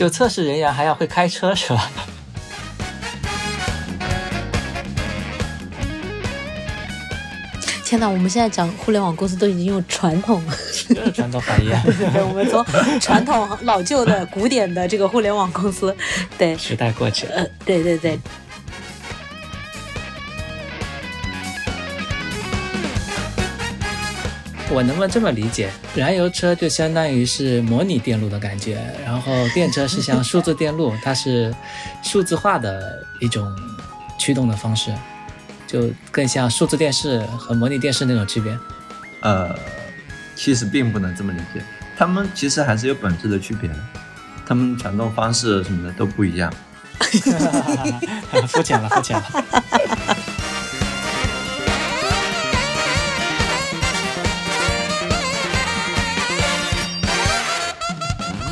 就测试人员还要会开车是吧？天哪，我们现在讲互联网公司都已经用传统，就是传统行业。对 我们从传统老旧的古典的这个互联网公司，对，时代过去了。呃，对对对。我能不能这么理解？燃油车就相当于是模拟电路的感觉，然后电车是像数字电路，它是数字化的一种驱动的方式，就更像数字电视和模拟电视那种区别。呃，其实并不能这么理解，它们其实还是有本质的区别的，它们传动方式什么的都不一样。肤浅了，肤浅了。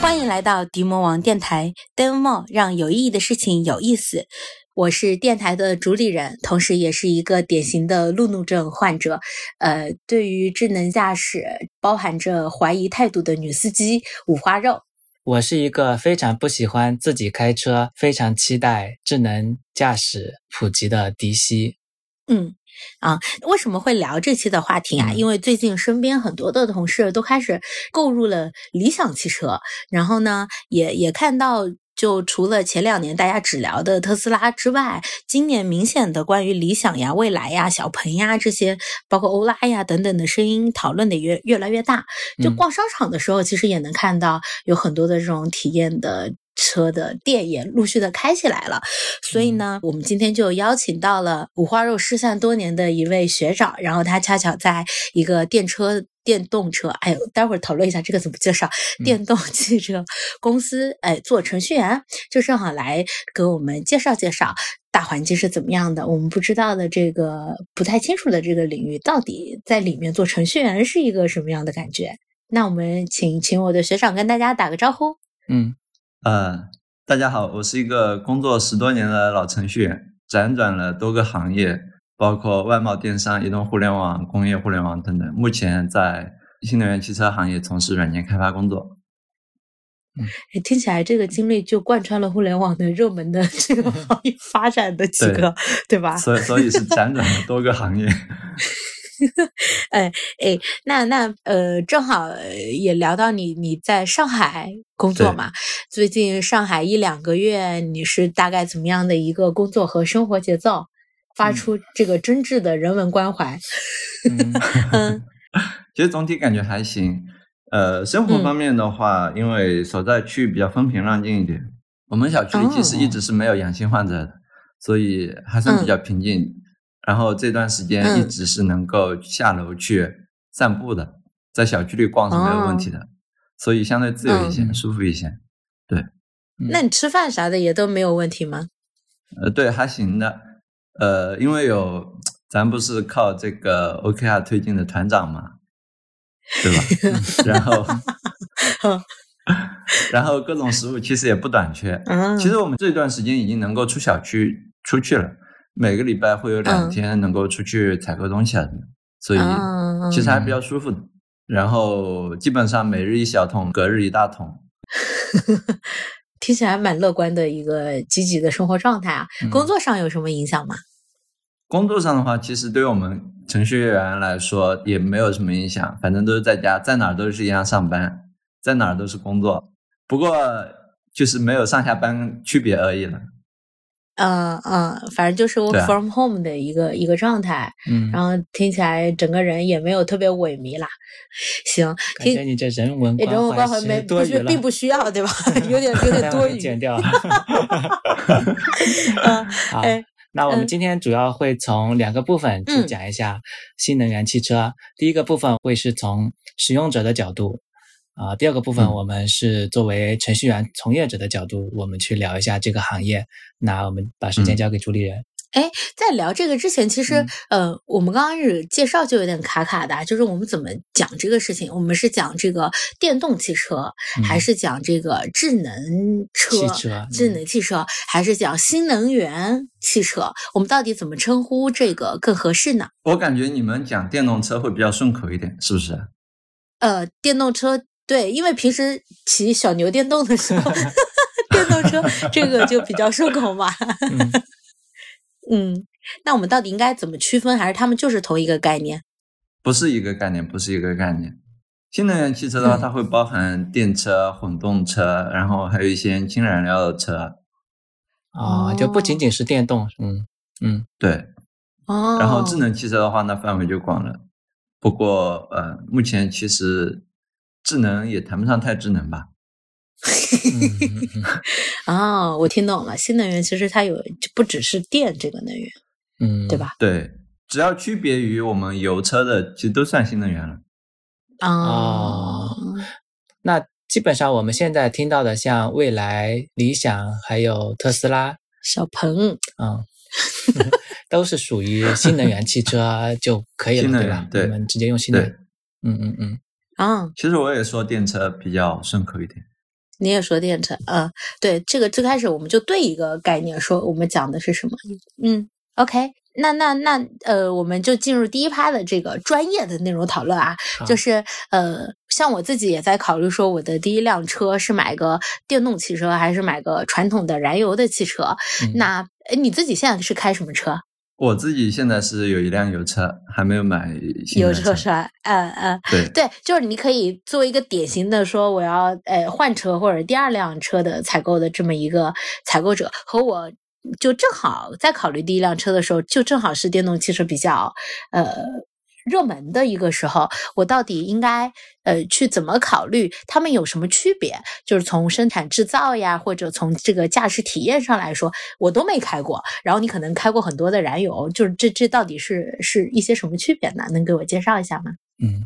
欢迎来到迪魔王电台，Demo 让有意义的事情有意思。我是电台的主理人，同时也是一个典型的路怒症患者。呃，对于智能驾驶包含着怀疑态度的女司机五花肉。我是一个非常不喜欢自己开车，非常期待智能驾驶普及的迪西。嗯。啊，为什么会聊这期的话题啊？因为最近身边很多的同事都开始购入了理想汽车，然后呢，也也看到，就除了前两年大家只聊的特斯拉之外，今年明显的关于理想呀、蔚来呀、小鹏呀这些，包括欧拉呀等等的声音讨论的越越来越大。就逛商场的时候，其实也能看到有很多的这种体验的。车的店也陆续的开起来了，所以呢，我们今天就邀请到了五花肉失散多年的一位学长，然后他恰巧在一个电车、电动车，哎呦，待会儿讨论一下这个怎么介绍，电动汽车公司，哎，做程序员，就正好来给我们介绍介绍大环境是怎么样的，我们不知道的这个不太清楚的这个领域，到底在里面做程序员是一个什么样的感觉？那我们请请我的学长跟大家打个招呼，嗯。呃，大家好，我是一个工作十多年的老程序员，辗转了多个行业，包括外贸、电商、移动互联网、工业互联网等等。目前在新能源汽车行业从事软件开发工作。嗯，听起来这个经历就贯穿了互联网的热门的这个 行业发展的几个，对吧？所以，所以是辗转了多个行业。哎 哎，那那呃，正好也聊到你你在上海工作嘛？最近上海一两个月，你是大概怎么样的一个工作和生活节奏？发出这个真挚的人文关怀。嗯，其实总体感觉还行。呃，生活方面的话，因为所在区域比较风平浪静一点，我们小区里其实一直是没有阳性患者的，所以还算比较平静。然后这段时间一直是能够下楼去散步的，在小区里逛是没有问题的，所以相对自由一些，舒服一些。对，那你吃饭啥的也都没有问题吗？呃，对，还行的。呃，因为有咱不是靠这个 OKR 推进的团长嘛，对吧？然后 然后各种食物其实也不短缺。其实我们这段时间已经能够出小区出去了。每个礼拜会有两天能够出去采购东西啊，所以其实还比较舒服的。然后基本上每日一小桶，隔日一大桶。听起来蛮乐观的一个积极的生活状态啊。工作上有什么影响吗？工作上的话，其实对于我们程序员来说也没有什么影响，反正都是在家，在哪儿都是一样上班，在哪儿都是工作，不过就是没有上下班区别而已了。嗯嗯，反正就是 work from home 的一个一个状态，嗯，然后听起来整个人也没有特别萎靡啦。行，感觉你这人文人文关怀没不需并不需要，对吧？有点有点 多余。剪掉。嗯好，那我们今天主要会从两个部分去讲一下新能源汽车。第一个部分会是从使用者的角度。啊，第二个部分我们是作为程序员从业者的角度，我们去聊一下这个行业。那我们把时间交给主理人。哎，在聊这个之前，其实呃，我们刚开始介绍就有点卡卡的，就是我们怎么讲这个事情？我们是讲这个电动汽车，还是讲这个智能车？智能汽车，还是讲新能源汽车？我们到底怎么称呼这个更合适呢？我感觉你们讲电动车会比较顺口一点，是不是？呃，电动车。对，因为平时骑小牛电动的时候，电动车，这个就比较顺口嘛。嗯，那我们到底应该怎么区分？还是他们就是同一个概念？不是一个概念，不是一个概念。新能源汽车的话，它会包含电车、混动车，然后还有一些氢燃料的车。哦，就不仅仅是电动，嗯嗯，对。哦。然后智能汽车的话，那范围就广了。不过，呃，目前其实智能也谈不上太智能吧。哦，我听懂了。新能源其实它有不只是电这个能源，嗯，对吧？对，只要区别于我们油车的，其实都算新能源了。哦，那基本上我们现在听到的，像蔚来、理想还有特斯拉、小鹏，嗯，都是属于新能源汽车就可以了，对吧？对，我们直接用新能源。嗯嗯嗯。啊，其实我也说电车比较顺口一点。你也说电车，嗯，对，这个最开始我们就对一个概念说，我们讲的是什么？嗯，OK，那那那呃，我们就进入第一趴的这个专业的内容讨论啊，就是呃，像我自己也在考虑说，我的第一辆车是买个电动汽车还是买个传统的燃油的汽车？那你自己现在是开什么车？我自己现在是有一辆油车，还没有买油车是吧？嗯嗯，对对，就是你可以作为一个典型的说我要呃换车或者第二辆车的采购的这么一个采购者，和我就正好在考虑第一辆车的时候，就正好是电动汽车比较呃。热门的一个时候，我到底应该呃去怎么考虑？它们有什么区别？就是从生产制造呀，或者从这个驾驶体验上来说，我都没开过。然后你可能开过很多的燃油，就是这这到底是是一些什么区别呢？能给我介绍一下吗？嗯，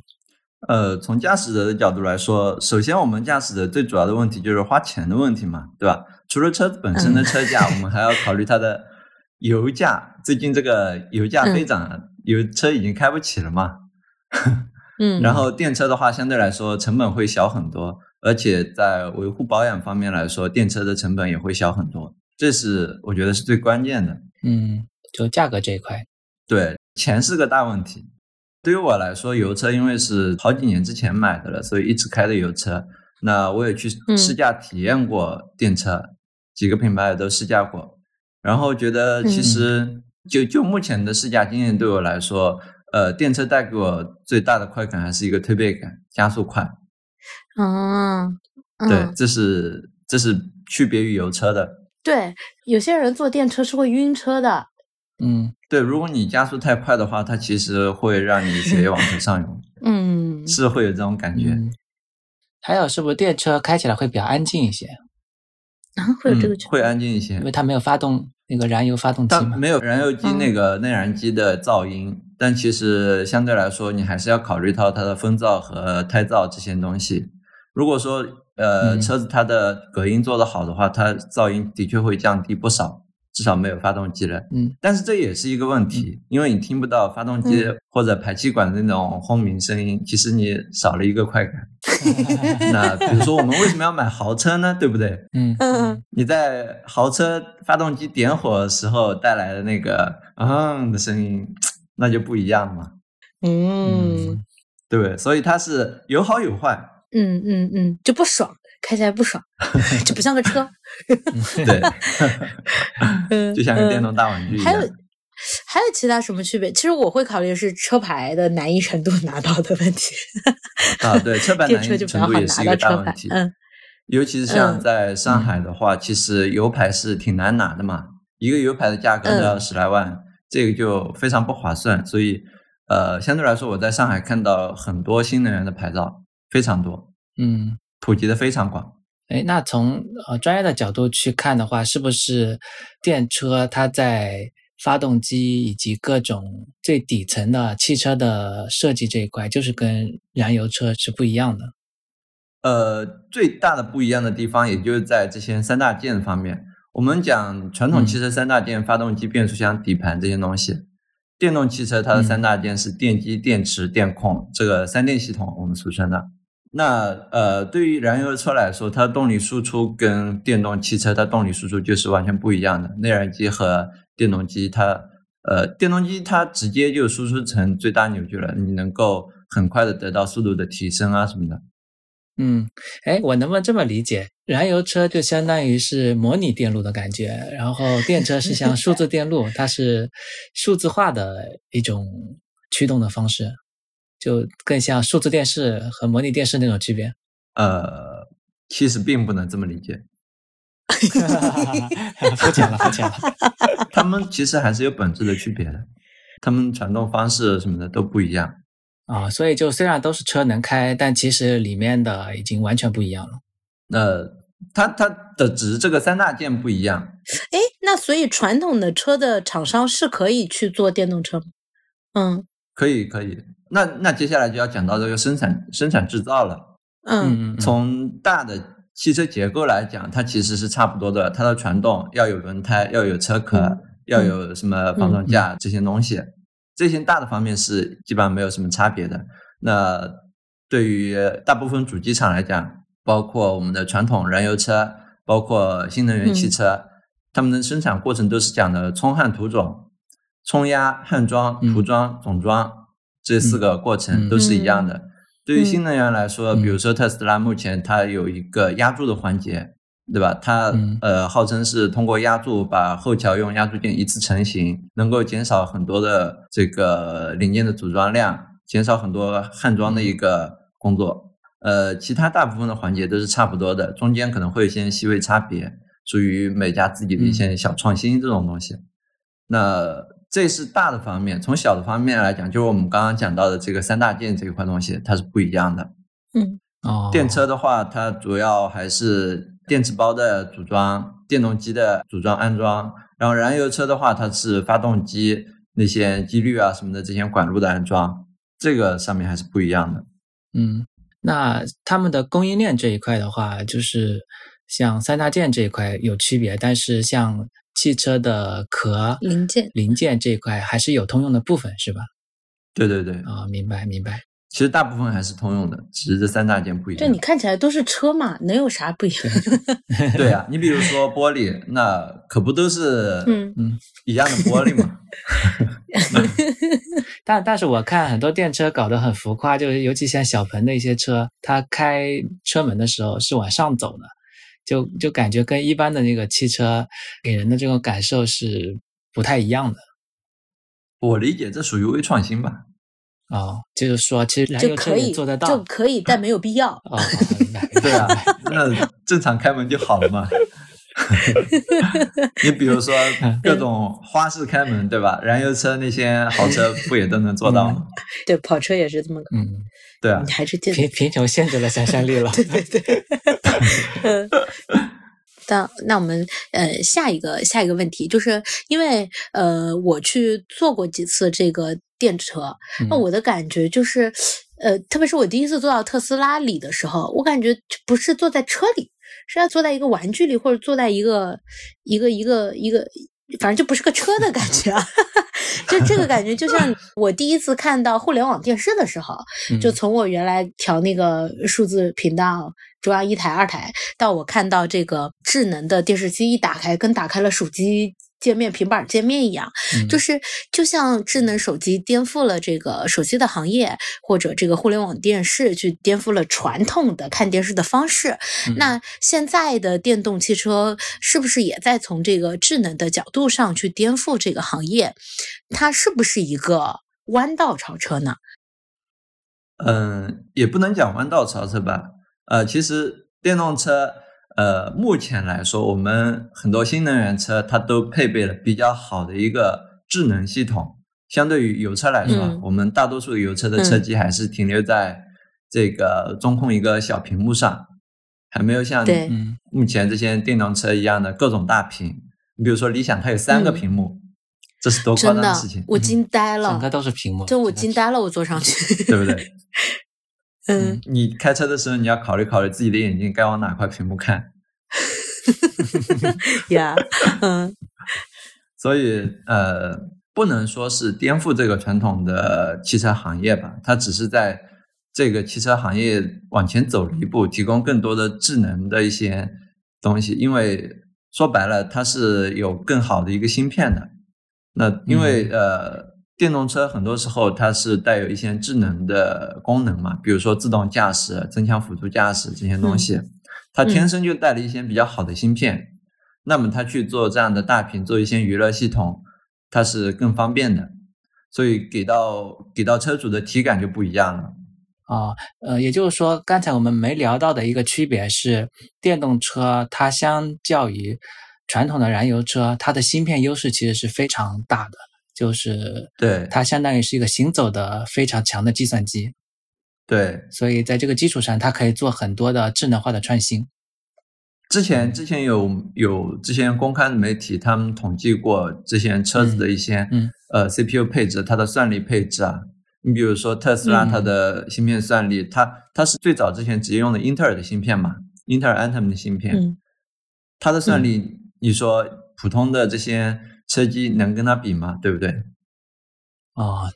呃，从驾驶者的角度来说，首先我们驾驶者最主要的问题就是花钱的问题嘛，对吧？除了车子本身的车价，我们还要考虑它的油价。最近这个油价飞涨。油车已经开不起了嘛，嗯，然后电车的话相对来说成本会小很多，而且在维护保养方面来说，电车的成本也会小很多，这是我觉得是最关键的。嗯，就价格这一块，对，钱是个大问题。对于我来说，油车因为是好几年之前买的了，所以一直开的油车。那我也去试驾体验过电车，几个品牌也都试驾过，然后觉得其实。就就目前的试驾经验，对我来说，呃，电车带给我最大的快感还是一个推背感，加速快。嗯，对，这是这是区别于油车的。对，有些人坐电车是会晕车的。嗯，对，如果你加速太快的话，它其实会让你血液往头上涌。嗯，是会有这种感觉。还有，是不是电车开起来会比较安静一些？啊，会有这个会安静一些，因为它没有发动。那个燃油发动机吗？没有燃油机那个内燃机的噪音，但其实相对来说，你还是要考虑到它的风噪和胎噪这些东西。如果说呃车子它的隔音做得好的话，它噪音的确会降低不少。至少没有发动机了，嗯，但是这也是一个问题，因为你听不到发动机或者排气管的那种轰鸣声音，其实你少了一个快感。那比如说我们为什么要买豪车呢？对不对？嗯嗯，你在豪车发动机点火时候带来的那个嗯的声音，那就不一样了嘛。嗯，对不对？所以它是有好有坏。嗯嗯嗯，就不爽。开起来不爽，就不像个车。对，就像个电动大玩具一样。还有还有其他什么区别？其实我会考虑是车牌的难易程度拿到的问题。啊，对，车牌难易程度也是一个大问题。嗯，尤其是像在上海的话，其实油牌是挺难拿的嘛，一个油牌的价格都要十来万，这个就非常不划算。所以，呃，相对来说，我在上海看到很多新能源的牌照非常多。嗯。普及的非常广，哎，那从呃专业的角度去看的话，是不是电车它在发动机以及各种最底层的汽车的设计这一块，就是跟燃油车是不一样的？呃，最大的不一样的地方，也就是在这些三大件方面。我们讲传统汽车三大件：发动机、变速箱、底盘这些东西。电动汽车它的三大件是电机、电池、电控，这个三电系统我们俗称的。那呃，对于燃油车来说，它动力输出跟电动汽车它动力输出就是完全不一样的。内燃机和电动机，它呃，电动机它直接就输出成最大扭矩了，你能够很快的得到速度的提升啊什么的。嗯，哎，我能不能这么理解？燃油车就相当于是模拟电路的感觉，然后电车是像数字电路，它是数字化的一种驱动的方式，就更像数字电视和模拟电视那种区别。呃，其实并不能这么理解。肤浅了，肤浅了。他们其实还是有本质的区别的，他们传动方式什么的都不一样啊。所以就虽然都是车能开，但其实里面的已经完全不一样了。那它它的只是这个三大件不一样。哎，那所以传统的车的厂商是可以去做电动车吗？嗯，可以可以。那那接下来就要讲到这个生产生产制造了。嗯，从大的。汽车结构来讲，它其实是差不多的。它的传动要有轮胎，要有车壳，要有什么防撞架这些东西，这些大的方面是基本上没有什么差别的。那对于大部分主机厂来讲，包括我们的传统燃油车，包括新能源汽车，他们的生产过程都是讲的冲焊涂种、冲压、焊装、涂装、总装这四个过程都是一样的。对于新能源来说，比如说特斯拉目前它有一个压铸的环节，对吧？它呃号称是通过压铸把后桥用压铸件一次成型，能够减少很多的这个零件的组装量，减少很多焊装的一个工作。呃，其他大部分的环节都是差不多的，中间可能会有一些细微差别，属于每家自己的一些小创新这种东西。那。这是大的方面，从小的方面来讲，就是我们刚刚讲到的这个三大件这一块东西，它是不一样的。嗯，哦，电车的话，它主要还是电池包的组装、电动机的组装安装，然后燃油车的话，它是发动机那些机滤啊什么的这些管路的安装，这个上面还是不一样的。嗯，那他们的供应链这一块的话，就是像三大件这一块有区别，但是像。汽车的壳零件零件这一块还是有通用的部分，是吧？对对对，啊，明白明白。其实大部分还是通用的，只是这三大件不一样。这你看起来都是车嘛，能有啥不一样？对啊，你比如说玻璃，那可不都是嗯嗯一样的玻璃吗？但但是我看很多电车搞得很浮夸，就是尤其像小鹏的一些车，它开车门的时候是往上走的。就就感觉跟一般的那个汽车给人的这种感受是不太一样的。我理解这属于微创新吧。哦，就是说其实燃油车做得到，就可以，但没有必要。哦，对啊，那正常开门就好了嘛。你比如说各种花式开门，对吧？燃油车那些豪车不也都能做到吗？对，跑车也是这么。嗯，对啊，你还是贫贫穷限制了想象力了。对 对对。那那我们呃下一个下一个问题，就是因为呃我去坐过几次这个电车，那我的感觉就是，呃特别是我第一次坐到特斯拉里的时候，我感觉不是坐在车里，是要坐在一个玩具里，或者坐在一个一个一个一个。反正就不是个车的感觉啊，就这个感觉，就像我第一次看到互联网电视的时候，就从我原来调那个数字频道，中央一台、二台，到我看到这个智能的电视机一打开，跟打开了手机。界面平板界面一样，就是就像智能手机颠覆了这个手机的行业，或者这个互联网电视去颠覆了传统的看电视的方式。那现在的电动汽车是不是也在从这个智能的角度上去颠覆这个行业？它是不是一个弯道超车呢？嗯，也不能讲弯道超车吧。呃，其实电动车。呃，目前来说，我们很多新能源车它都配备了比较好的一个智能系统。相对于油车来说，我们大多数油车的车机还是停留在这个中控一个小屏幕上，还没有像目前这些电动车一样的各种大屏。你比如说理想，它有三个屏幕，这是多夸张的事情！我惊呆了，整个都是屏幕，就我惊呆了，我坐上去，对不对？嗯，你开车的时候，你要考虑考虑自己的眼睛该往哪块屏幕看。呀，嗯，所以呃，不能说是颠覆这个传统的汽车行业吧，它只是在这个汽车行业往前走了一步，提供更多的智能的一些东西。因为说白了，它是有更好的一个芯片的。那因为呃。电动车很多时候它是带有一些智能的功能嘛，比如说自动驾驶、增强辅助驾驶这些东西，它天生就带了一些比较好的芯片，那么它去做这样的大屏，做一些娱乐系统，它是更方便的，所以给到给到车主的体感就不一样了。啊，呃，也就是说，刚才我们没聊到的一个区别是，电动车它相较于传统的燃油车，它的芯片优势其实是非常大的，就是对。它相当于是一个行走的非常强的计算机，对，所以在这个基础上，它可以做很多的智能化的创新。之前之前有有之前公开的媒体，他们统计过这些车子的一些嗯呃 CPU 配置，它的算力配置啊。你比如说特斯拉，它的芯片算力，它它是最早之前直接用的英特尔的芯片嘛，英特尔 Atom 的芯片，它的算力，你说普通的这些车机能跟它比吗？对不对？哦，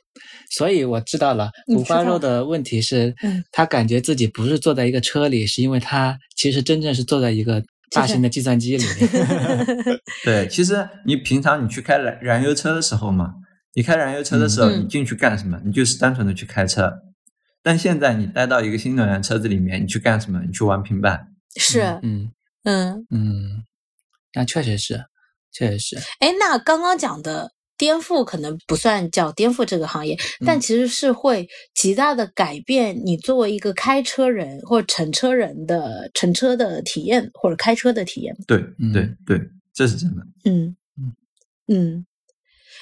所以我知道了，五花肉的问题是，他感觉自己不是坐在一个车里，是因为他其实真正是坐在一个大型的计算机里面。对，其实你平常你去开燃燃油车的时候嘛。你开燃油车的时候，你进去干什么？你就是单纯的去开车。但现在你待到一个新能源车子里面，你去干什么？你去玩平板。是，嗯嗯嗯，那确实是，确实是。哎，那刚刚讲的颠覆可能不算叫颠覆这个行业，但其实是会极大的改变你作为一个开车人或乘车人的乘车的体验或者开车的体验。对对对，这是真的。嗯嗯嗯。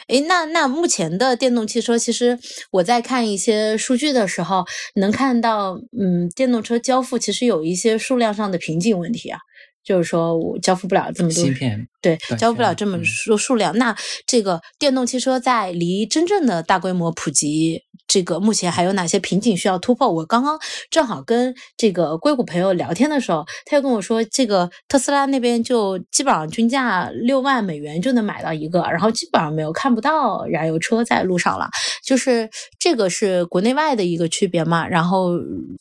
诶，那那目前的电动汽车，其实我在看一些数据的时候，能看到，嗯，电动车交付其实有一些数量上的瓶颈问题啊。就是说我交付不了这么多芯片，对，交付不了这么多数量。那这个电动汽车在离真正的大规模普及，这个目前还有哪些瓶颈需要突破？我刚刚正好跟这个硅谷朋友聊天的时候，他又跟我说，这个特斯拉那边就基本上均价六万美元就能买到一个，然后基本上没有看不到燃油车在路上了。就是这个是国内外的一个区别嘛？然后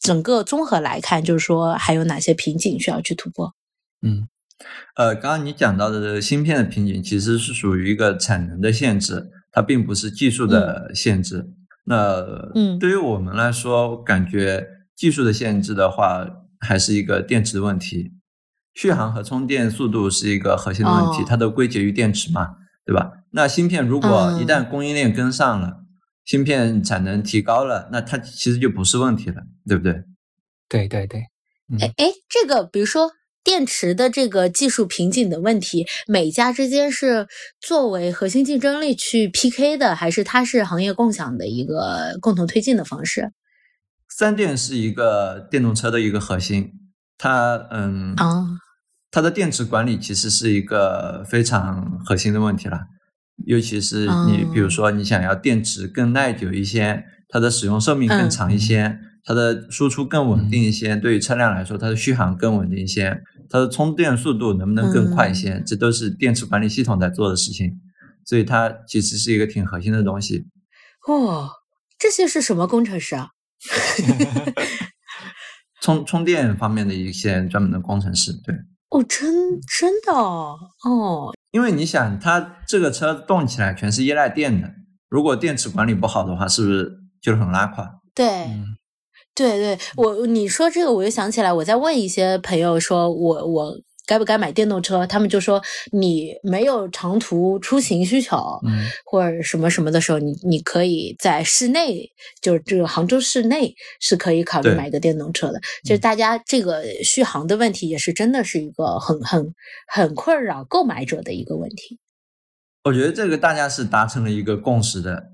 整个综合来看，就是说还有哪些瓶颈需要去突破？嗯，呃，刚刚你讲到的这个芯片的瓶颈，其实是属于一个产能的限制，它并不是技术的限制。那，嗯，对于我们来说，感觉技术的限制的话，还是一个电池的问题。续航和充电速度是一个核心的问题，它都归结于电池嘛，对吧？那芯片如果一旦供应链跟上了，芯片产能提高了，那它其实就不是问题了，对不对？对对对。哎哎，这个比如说。电池的这个技术瓶颈的问题，每家之间是作为核心竞争力去 PK 的，还是它是行业共享的一个共同推进的方式？三电是一个电动车的一个核心，它嗯啊，它的电池管理其实是一个非常核心的问题了，尤其是你比如说你想要电池更耐久一些，它的使用寿命更长一些，它的输出更稳定一些，对于车辆来说，它的续航更稳定一些。它的充电速度能不能更快一些？这都是电池管理系统在做的事情，所以它其实是一个挺核心的东西。哦，这些是什么工程师啊？充充电方面的一些专门的工程师，对。哦，真真的哦。因为你想，它这个车动起来全是依赖电的，如果电池管理不好的话，是不是就很拉垮？对。对对，我你说这个，我就想起来，我在问一些朋友，说我我该不该买电动车？他们就说你没有长途出行需求，嗯，或者什么什么的时候，你你可以在室内，就是这个杭州市内是可以考虑买一个电动车的。就是大家这个续航的问题，也是真的是一个很很很困扰购买者的一个问题。我觉得这个大家是达成了一个共识的。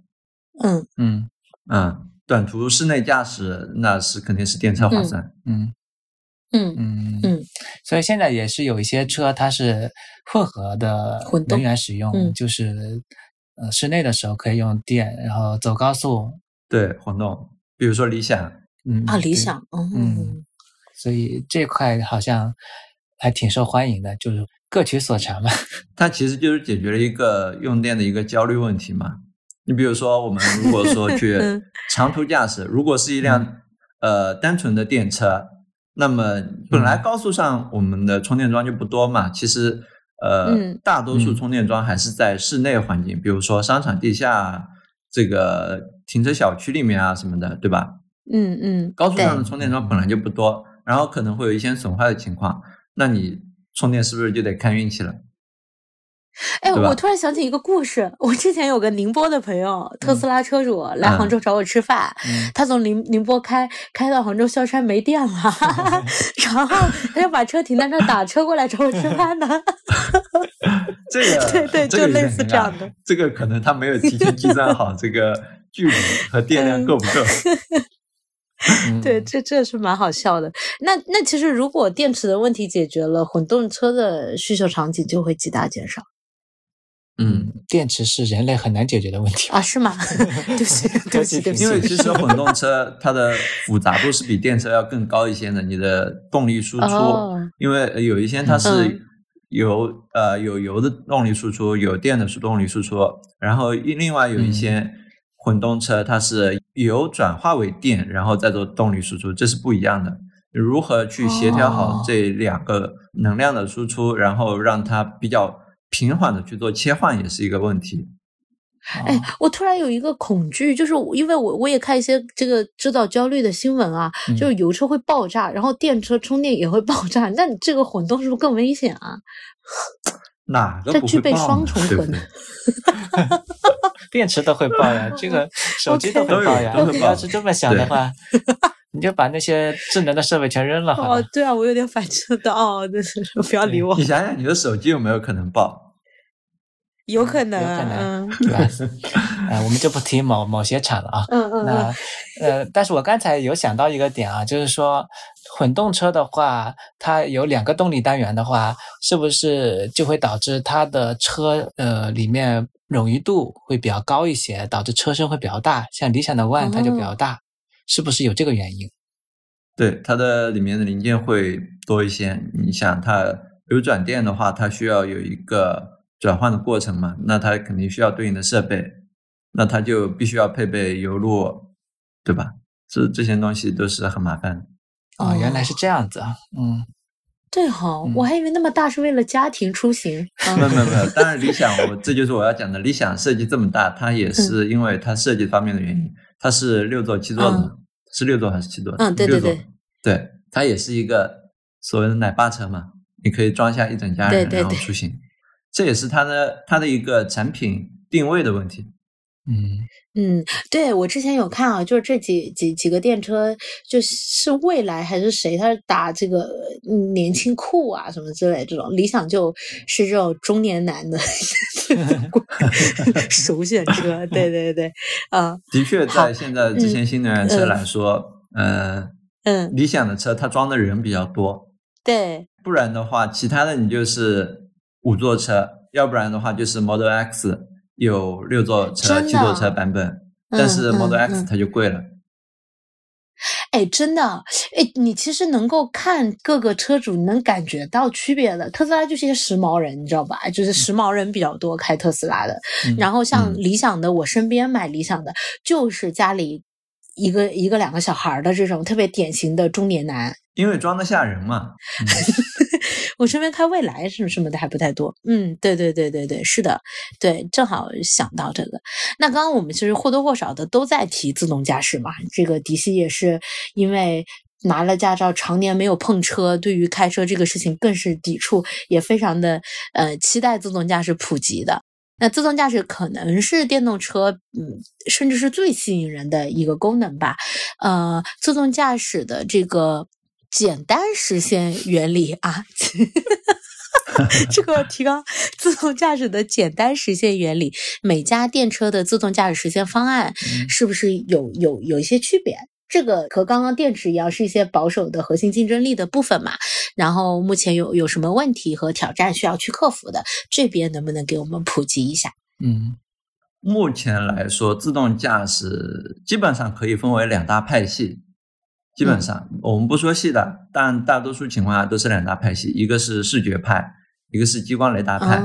嗯嗯嗯。短途室内驾驶，那是肯定是电车划算。嗯嗯嗯嗯，所以现在也是有一些车，它是混合的能源使用，就是呃室内的时候可以用电，然后走高速。对，混动，比如说理想，嗯啊，理想，嗯，所以这块好像还挺受欢迎的，就是各取所长嘛。它其实就是解决了一个用电的一个焦虑问题嘛。你比如说，我们如果说去 长途驾驶，如果是一辆呃单纯的电车，那么本来高速上我们的充电桩就不多嘛。其实呃，大多数充电桩还是在室内环境，比如说商场地下这个停车小区里面啊什么的，对吧？嗯嗯，高速上的充电桩本来就不多，然后可能会有一些损坏的情况，那你充电是不是就得看运气了？哎，我突然想起一个故事。我之前有个宁波的朋友，特斯拉车主来杭州找我吃饭，他从宁宁波开开到杭州萧山没电了，然后他就把车停在那打车过来找我吃饭呢。这个对对，就类似这样的。这个可能他没有提前计算好这个距离和电量够不够。对，这这是蛮好笑的。那那其实如果电池的问题解决了，混动车的需求场景就会极大减少。嗯，电池是人类很难解决的问题啊？是吗？对不起，对不起，对不起。因为其实混动车 它的复杂度是比电车要更高一些的。你的动力输出，因为有一些它是油呃有油的动力输出，有电的动力输出，然后另外有一些混动车它是油转化为电，然后再做动力输出，这是不一样的。如何去协调好这两个能量的输出，然后让它比较。平缓的去做切换也是一个问题。哎，我突然有一个恐惧，就是因为我我也看一些这个制造焦虑的新闻啊，就是油车会爆炸，然后电车充电也会爆炸，那你这个混动是不是更危险啊？哪个它具备双重可能？电池都会爆呀，这个 手机都会爆呀。你要是这么想的话，你就把那些智能的设备全扔了。哦，对啊，我有点反车的哦，那是不要理我。你想想，你的手机有没有可能爆？有可能，有可能，对吧？呃，我们就不提某某些厂了啊。嗯嗯。那呃，但是我刚才有想到一个点啊，就是说混动车的话，它有两个动力单元的话，是不是就会导致它的车呃里面冗余度会比较高一些，导致车身会比较大？像理想的 ONE 它就比较大，是不是有这个原因？对，它的里面的零件会多一些。你想，它有转电的话，它需要有一个。转换的过程嘛，那它肯定需要对应的设备，那它就必须要配备油路，对吧？这这些东西都是很麻烦。哦，原来是这样子啊，嗯，对哈，我还以为那么大是为了家庭出行。没有没有没有，当然理想，我这就是我要讲的，理想设计这么大，它也是因为它设计方面的原因，它是六座七座的，是六座还是七座？嗯，对对对，对，它也是一个所谓的奶爸车嘛，你可以装下一整家人然后出行。这也是它的它的一个产品定位的问题。嗯嗯，对我之前有看啊，就是这几几几个电车，就是未来还是谁，他是打这个年轻酷啊什么之类这种，理想就是这种中年男的 首选车。对对对，啊，的确，在现在这些新能源车来说，嗯嗯，理想的车它装的人比较多。对，不然的话，其他的你就是。五座车，要不然的话就是 Model X 有六座车、七座车版本，但是 Model X 它就贵了。哎，真的，哎，你其实能够看各个车主，你能感觉到区别的。特斯拉就是一些时髦人，你知道吧？就是时髦人比较多开特斯拉的。然后像理想的，我身边买理想的，就是家里一个一个两个小孩的这种特别典型的中年男。因为装得下人嘛。我身边开蔚来什么什么的还不太多，嗯，对对对对对，是的，对，正好想到这个。那刚刚我们其实或多或少的都在提自动驾驶嘛，这个迪西也是因为拿了驾照，常年没有碰车，对于开车这个事情更是抵触，也非常的呃期待自动驾驶普及的。那自动驾驶可能是电动车，嗯，甚至是最吸引人的一个功能吧。呃，自动驾驶的这个。简单实现原理啊 这个提高自动驾驶的简单实现原理，每家电车的自动驾驶实现方案是不是有有有一些区别？这个和刚刚电池一样，是一些保守的核心竞争力的部分嘛？然后目前有有什么问题和挑战需要去克服的？这边能不能给我们普及一下？嗯，目前来说，自动驾驶基本上可以分为两大派系。基本上，我们不说细的，但大多数情况下都是两大派系，一个是视觉派，一个是激光雷达派，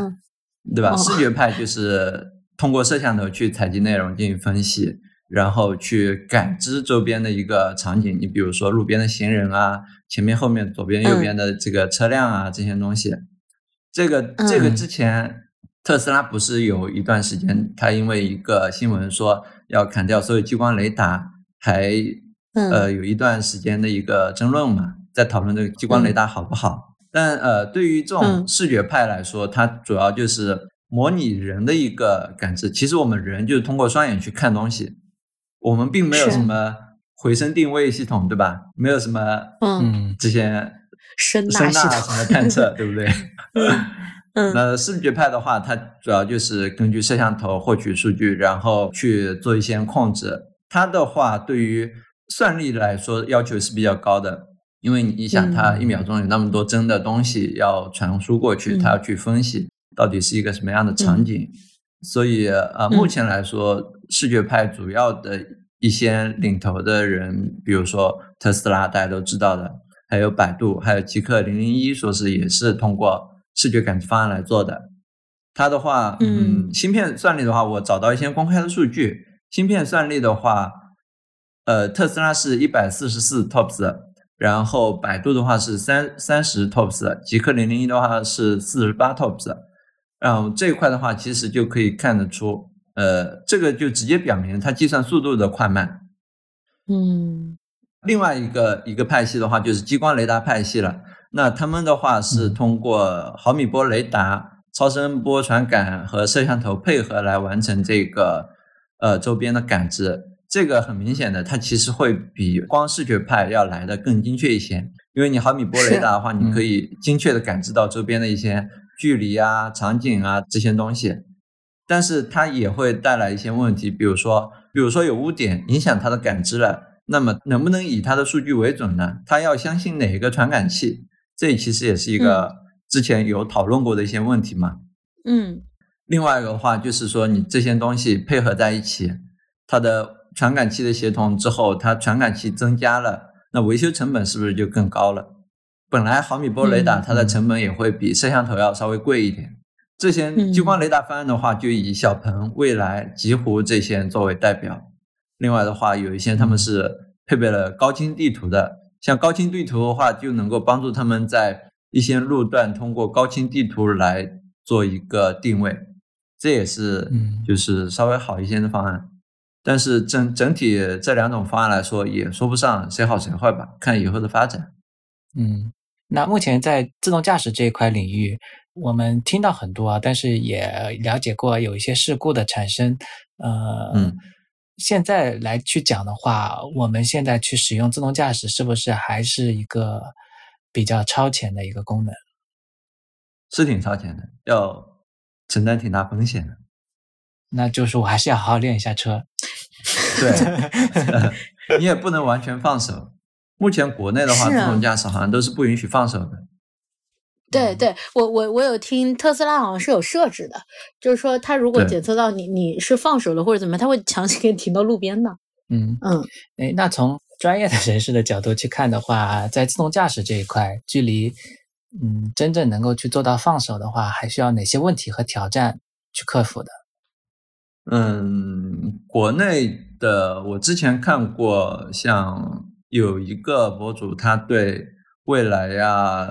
对吧？视觉派就是通过摄像头去采集内容进行分析，然后去感知周边的一个场景。你比如说路边的行人啊，前面、后面、左边、右边的这个车辆啊，这些东西。这个这个之前特斯拉不是有一段时间，它因为一个新闻说要砍掉所有激光雷达，还呃有一段时间的一个争论嘛，在讨论这个激光雷达好不好。但呃，对于这种视觉派来说，它主要就是模拟人的一个感知。其实我们人就是通过双眼去看东西，我们并没有什么回声定位系统，对吧？没有什么嗯这些声声呐什么探测，对不对？嗯，那视觉派的话，它主要就是根据摄像头获取数据，然后去做一些控制。它的话，对于算力来说要求是比较高的。因为你想，它一秒钟有那么多帧的东西要传输过去，它要去分析到底是一个什么样的场景，所以呃，目前来说，视觉派主要的一些领头的人，比如说特斯拉，大家都知道的，还有百度，还有极客零零一，说是也是通过视觉感知方案来做的。它的话，嗯，芯片算力的话，我找到一些公开的数据，芯片算力的话，呃，特斯拉是一百四十四 TOPS。然后百度的话是三三十 TOPS，极客零零一的话是四十八 TOPS，然后这一块的话其实就可以看得出，呃，这个就直接表明它计算速度的快慢。嗯，另外一个一个派系的话就是激光雷达派系了，那他们的话是通过毫米波雷达、超声波传感和摄像头配合来完成这个呃周边的感知。这个很明显的，它其实会比光视觉派要来的更精确一些，因为你毫米波雷达的话，你可以精确的感知到周边的一些距离啊、场景啊这些东西，但是它也会带来一些问题，比如说，比如说有污点影响它的感知了，那么能不能以它的数据为准呢？它要相信哪一个传感器？这其实也是一个之前有讨论过的一些问题嘛。嗯，另外一个的话就是说，你这些东西配合在一起，它的。传感器的协同之后，它传感器增加了，那维修成本是不是就更高了？本来毫米波雷达它的成本也会比摄像头要稍微贵一点。这些激光雷达方案的话，就以小鹏、蔚来、极狐这些作为代表。另外的话，有一些他们是配备了高清地图的，像高清地图的话，就能够帮助他们在一些路段通过高清地图来做一个定位，这也是就是稍微好一些的方案。但是整整体这两种方案来说，也说不上谁好谁坏吧，看以后的发展。嗯，那目前在自动驾驶这一块领域，我们听到很多啊，但是也了解过有一些事故的产生。呃，嗯，现在来去讲的话，我们现在去使用自动驾驶，是不是还是一个比较超前的一个功能？是挺超前的，要承担挺大风险的。那就是我还是要好好练一下车。对，你也不能完全放手。目前国内的话，自动驾驶好像都是不允许放手的。对，对我我我有听特斯拉好像是有设置的，就是说它如果检测到你你是放手了或者怎么样，它会强行给你停到路边的。嗯嗯，哎，那从专业的人士的角度去看的话，在自动驾驶这一块，距离嗯真正能够去做到放手的话，还需要哪些问题和挑战去克服的？嗯，国内的我之前看过，像有一个博主，他对蔚来呀、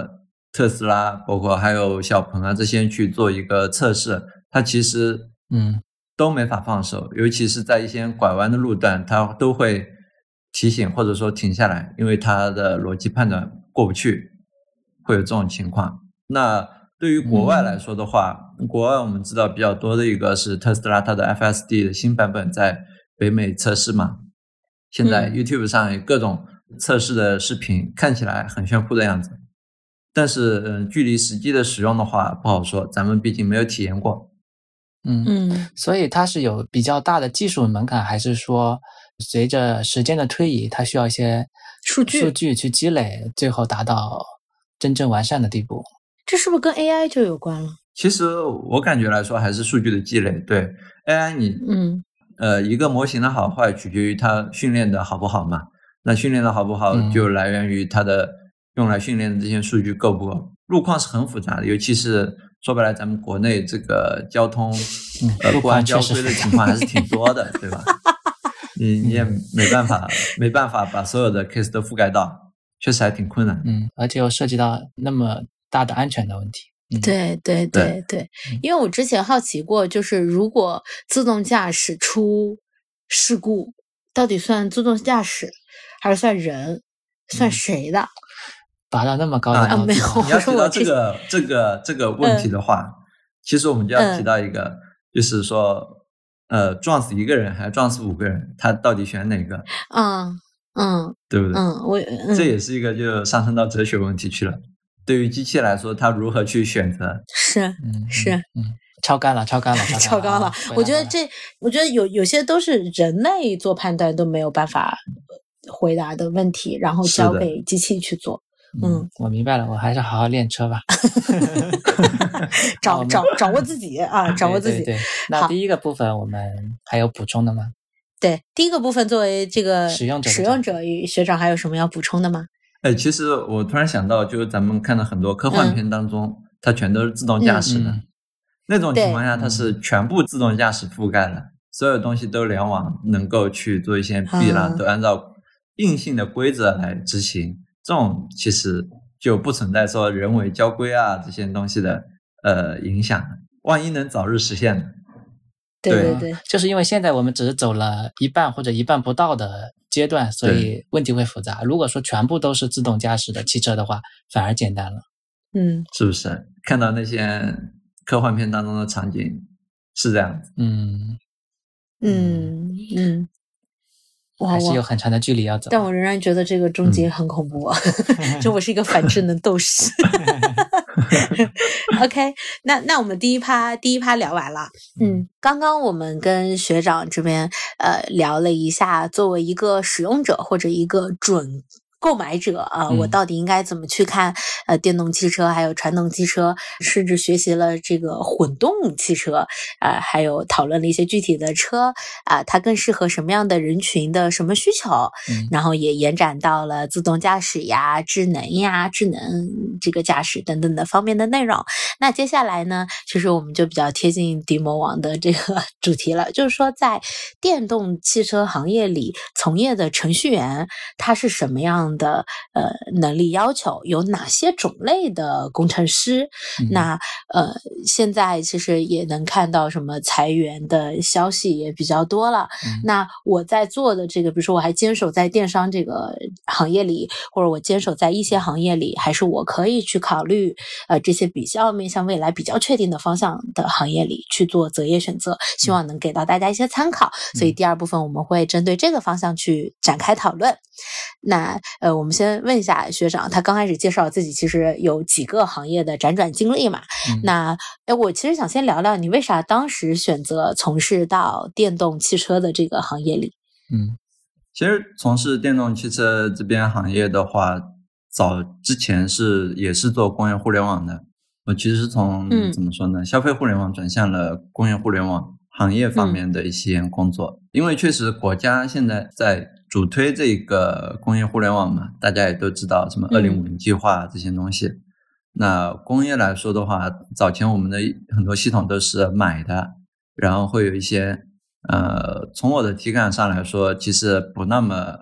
特斯拉，包括还有小鹏啊这些去做一个测试，他其实嗯都没法放手，尤其是在一些拐弯的路段，他都会提醒或者说停下来，因为他的逻辑判断过不去，会有这种情况。那对于国外来说的话，国外我们知道比较多的一个是特斯拉，它的 FSD 的新版本在北美测试嘛。现在 YouTube 上有各种测试的视频，看起来很炫酷的样子。但是，嗯，距离实际的使用的话不好说，咱们毕竟没有体验过。嗯嗯，所以它是有比较大的技术门槛，还是说随着时间的推移，它需要一些数据数据去积累，最后达到真正完善的地步？这是不是跟 AI 就有关了？其实我感觉来说，还是数据的积累。对 AI，你嗯呃，一个模型的好坏取决于它训练的好不好嘛。那训练的好不好，就来源于它的用来训练的这些数据够不够。路况是很复杂的，尤其是说白了，咱们国内这个交通呃不按交规的情况还是挺 多的，对吧？你你也没办法没办法把所有的 case 都覆盖到，确实还挺困难。嗯，而且又涉及到那么。大的安全的问题，对对对对，因为我之前好奇过，就是如果自动驾驶出事故到底算自动驾驶还是算人？算谁的？拔到那么高的啊？没有。你要提到这个这个这 个问题的话，其实我们就要提到一个，就是说，呃，撞死一个人还是撞死五个人，他到底选哪个？嗯嗯，对不对？嗯，我这也是一个就上升到哲学问题去了。对于机器来说，它如何去选择？是，嗯，是，嗯，超纲了，超纲了，超 纲了。我觉得这，我觉得有有些都是人类做判断都没有办法回答的问题，然后交给机器去做。嗯，我明白了，我还是好好练车吧。掌掌掌握自己啊，掌握自己。对，那第一个部分我们还有补充的吗？对，第一个部分作为这个使用者，使用者学长还有什么要补充的吗？哎，其实我突然想到，就是咱们看到很多科幻片当中，它全都是自动驾驶的，那种情况下，它是全部自动驾驶覆盖了，所有东西都联网，能够去做一些避让，都按照硬性的规则来执行。这种其实就不存在说人为交规啊这些东西的呃影响。万一能早日实现呢？对对对，就是因为现在我们只是走了一半或者一半不到的。阶段，所以问题会复杂。如果说全部都是自动驾驶的汽车的话，反而简单了。嗯，是不是？看到那些科幻片当中的场景是这样子。嗯嗯嗯，还是有很长的距离要走。但我仍然觉得这个终结很恐怖。就我是一个反智能斗士。OK，那那我们第一趴第一趴聊完了。嗯，刚刚我们跟学长这边呃聊了一下，作为一个使用者或者一个准。购买者啊，我到底应该怎么去看？呃，电动汽车还有传统汽车，甚至学习了这个混动汽车啊，还有讨论了一些具体的车啊，它更适合什么样的人群的什么需求？然后也延展到了自动驾驶呀、智能呀、智能这个驾驶等等的方面的内容。那接下来呢，其实我们就比较贴近迪魔王的这个 主题了，就是说在电动汽车行业里从业的程序员，他是什么样？的呃能力要求有哪些种类的工程师？那呃现在其实也能看到什么裁员的消息也比较多了。那我在做的这个，比如说我还坚守在电商这个行业里，或者我坚守在一些行业里，还是我可以去考虑呃这些比较面向未来比较确定的方向的行业里去做择业选择？希望能给到大家一些参考。所以第二部分我们会针对这个方向去展开讨论。那。呃，我们先问一下学长，他刚开始介绍自己，其实有几个行业的辗转经历嘛？那，哎，我其实想先聊聊你为啥当时选择从事到电动汽车的这个行业里？嗯，其实从事电动汽车这边行业的话，早之前是也是做工业互联网的。我其实是从怎么说呢？消费互联网转向了工业互联网行业方面的一些工作，因为确实国家现在在。主推这个工业互联网嘛，大家也都知道什么“二零五零”计划这些东西。那工业来说的话，早前我们的很多系统都是买的，然后会有一些呃，从我的体感上来说，其实不那么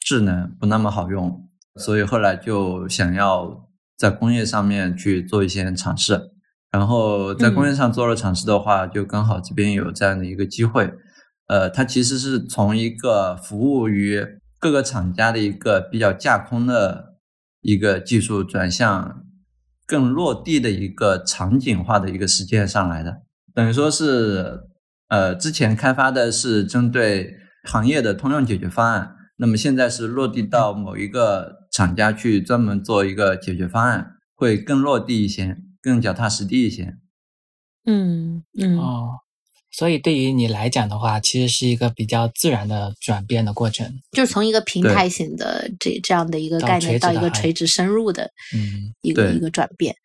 智能，不那么好用。所以后来就想要在工业上面去做一些尝试。然后在工业上做了尝试的话，就刚好这边有这样的一个机会。呃，它其实是从一个服务于各个厂家的一个比较架空的一个技术，转向更落地的一个场景化的一个实践上来的。等于说是，呃，之前开发的是针对行业的通用解决方案，那么现在是落地到某一个厂家去专门做一个解决方案，会更落地一些，更脚踏实地一些。嗯嗯哦。所以对于你来讲的话，其实是一个比较自然的转变的过程，就是从一个平台型的这这样的一个概念到一个垂直深入的，嗯，一个一个转变，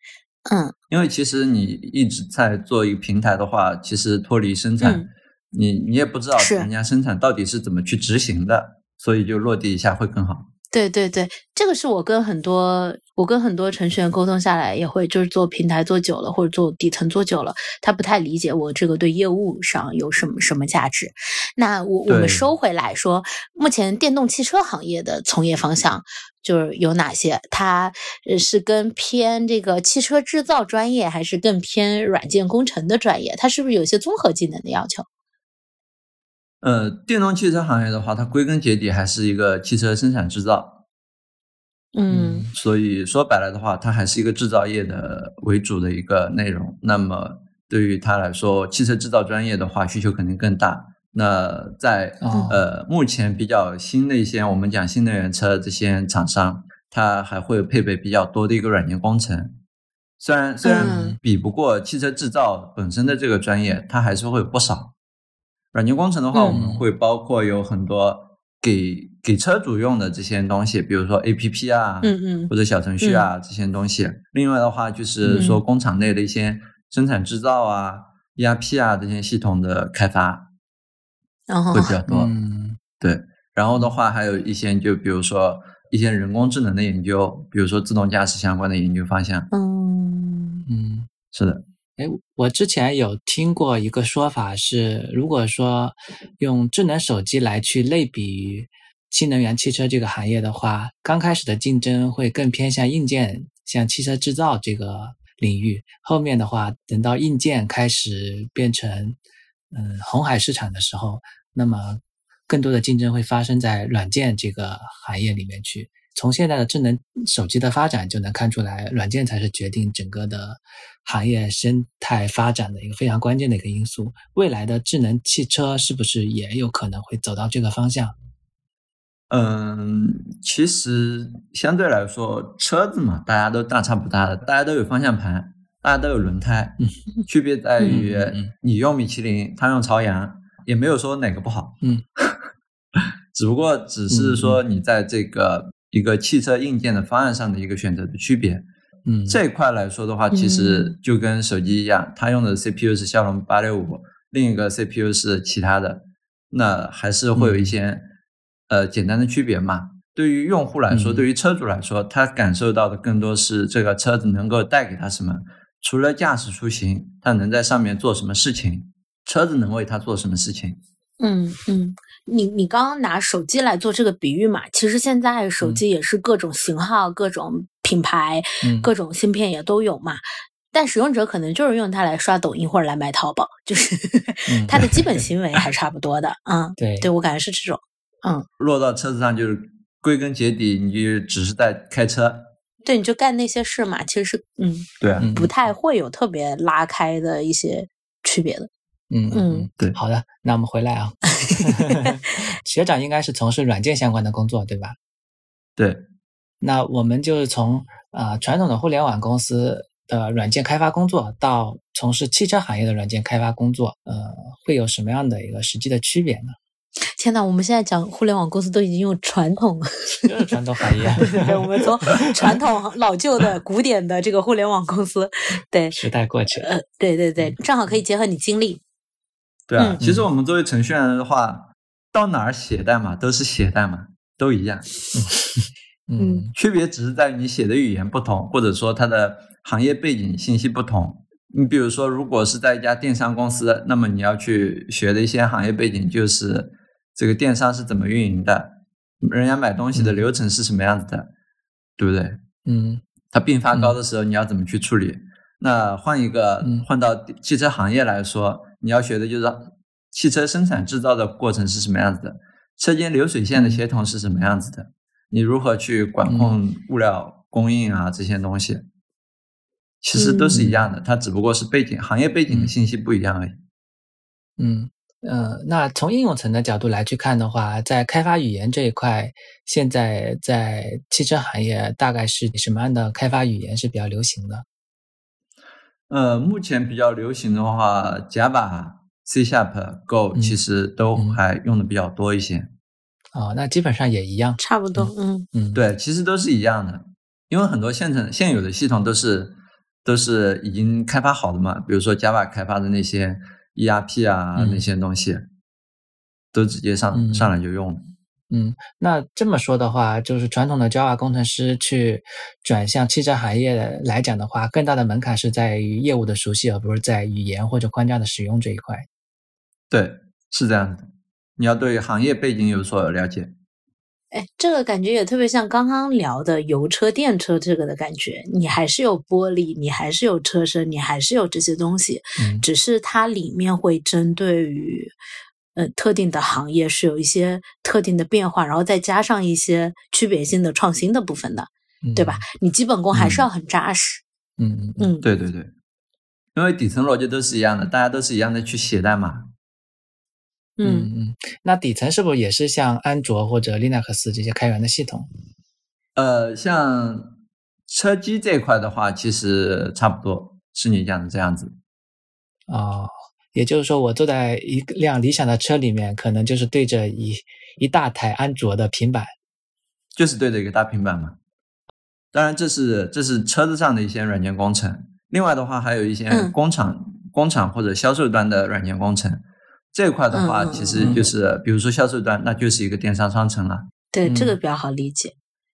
嗯，因为其实你一直在做一个平台的话，其实脱离生产，你你也不知道人家生产到底是怎么去执行的，所以就落地一下会更好。对对对，这个是我跟很多我跟很多程序员沟通下来，也会就是做平台做久了，或者做底层做久了，他不太理解我这个对业务上有什么什么价值。那我我们收回来说，目前电动汽车行业的从业方向就是有哪些？它是跟偏这个汽车制造专业，还是更偏软件工程的专业？它是不是有些综合技能的要求？呃，电动汽车行业的话，它归根结底还是一个汽车生产制造。嗯，所以说白了的话，它还是一个制造业的为主的一个内容。那么对于它来说，汽车制造专业的话，需求肯定更大。那在呃目前比较新的一些，我们讲新能源车这些厂商，它还会配备比较多的一个软件工程。虽然虽然比不过汽车制造本身的这个专业，它还是会有不少。软件工程的话，我们会包括有很多给给车主用的这些东西，比如说 A P P 啊，嗯嗯，或者小程序啊这些东西。另外的话，就是说工厂内的一些生产制造啊、E R P 啊这些系统的开发，会比较多。嗯，对。然后的话，还有一些就比如说一些人工智能的研究，比如说自动驾驶相关的研究方向。嗯嗯，是的。哎，我之前有听过一个说法是，如果说用智能手机来去类比于新能源汽车这个行业的话，刚开始的竞争会更偏向硬件，像汽车制造这个领域。后面的话，等到硬件开始变成嗯红海市场的时候，那么更多的竞争会发生在软件这个行业里面去。从现在的智能手机的发展就能看出来，软件才是决定整个的行业生态发展的一个非常关键的一个因素。未来的智能汽车是不是也有可能会走到这个方向？嗯，其实相对来说，车子嘛，大家都大差不大的，大家都有方向盘，大家都有轮胎，区别在于你用米其林，他用朝阳，也没有说哪个不好，嗯，只不过只是说你在这个。一个汽车硬件的方案上的一个选择的区别，嗯，这一块来说的话，其实就跟手机一样，它用的 CPU 是骁龙八六五，另一个 CPU 是其他的，那还是会有一些呃简单的区别嘛。对于用户来说，对于车主来说，他感受到的更多是这个车子能够带给他什么，除了驾驶出行，他能在上面做什么事情，车子能为他做什么事情。嗯嗯。你你刚刚拿手机来做这个比喻嘛？其实现在手机也是各种型号、各种品牌、各种芯片也都有嘛。但使用者可能就是用它来刷抖音或者来买淘宝，就是 它的基本 行为还差不多的。嗯，对，对我感觉是这种。嗯，落到车子上就是归根结底，你就只是在开车。对，你就干那些事嘛。其实是嗯，对，不太会有特别拉开的一些区别的。嗯嗯，对，好的，那我们回来啊。学长应该是从事软件相关的工作，对吧？对。那我们就是从啊传统的互联网公司的软件开发工作，到从事汽车行业的软件开发工作，呃，会有什么样的一个实际的区别呢？天呐，我们现在讲互联网公司都已经用传统，传统行业。对，我们从传统老旧的古典的这个互联网公司，对，时代过去了。呃，对对对，正好可以结合你经历。对啊，其实我们作为程序员的话，到哪儿写代码都是写代码，都一样。嗯，区别只是在于你写的语言不同，或者说它的行业背景信息不同。你比如说，如果是在一家电商公司，那么你要去学的一些行业背景就是这个电商是怎么运营的，人家买东西的流程是什么样子的，对不对？嗯，它并发高的时候你要怎么去处理？那换一个换到汽车行业来说。你要学的就是汽车生产制造的过程是什么样子的，车间流水线的协同是什么样子的，你如何去管控物料供应啊这些东西，其实都是一样的，它只不过是背景行业背景的信息不一样而已。嗯呃，那从应用层的角度来去看的话，在开发语言这一块，现在在汽车行业大概是什么样的开发语言是比较流行的？呃，目前比较流行的话，Java、C Sharp、Go 其实都还用的比较多一些。哦，那基本上也一样，差不多。嗯嗯，对，其实都是一样的，因为很多现成现有的系统都是都是已经开发好的嘛，比如说 Java 开发的那些 ERP 啊那些东西，都直接上上来就用了。嗯，那这么说的话，就是传统的 Java 工程师去转向汽车行业来讲的话，更大的门槛是在于业务的熟悉，而不是在语言或者框架的使用这一块。对，是这样的。你要对行业背景有所了解。哎，这个感觉也特别像刚刚聊的油车、电车这个的感觉。你还是有玻璃，你还是有车身，你还是有这些东西，只是它里面会针对于。呃特定的行业是有一些特定的变化，然后再加上一些区别性的创新的部分的，对吧？你基本功还是要很扎实。嗯嗯嗯，对对对，因为底层逻辑都是一样的，大家都是一样的去写代码。嗯嗯，那底层是不是也是像安卓或者 Linux 这些开源的系统？呃，像车机这一块的话，其实差不多是你讲的这样子。哦，也就是说，我坐在一辆理想的车里面，可能就是对着一一大台安卓的平板，就是对着一个大平板嘛。当然，这是这是车子上的一些软件工程。另外的话，还有一些工厂、工厂或者销售端的软件工程。这一块的话，其实就是比如说销售端，那就是一个电商商城了。对，这个比较好理解。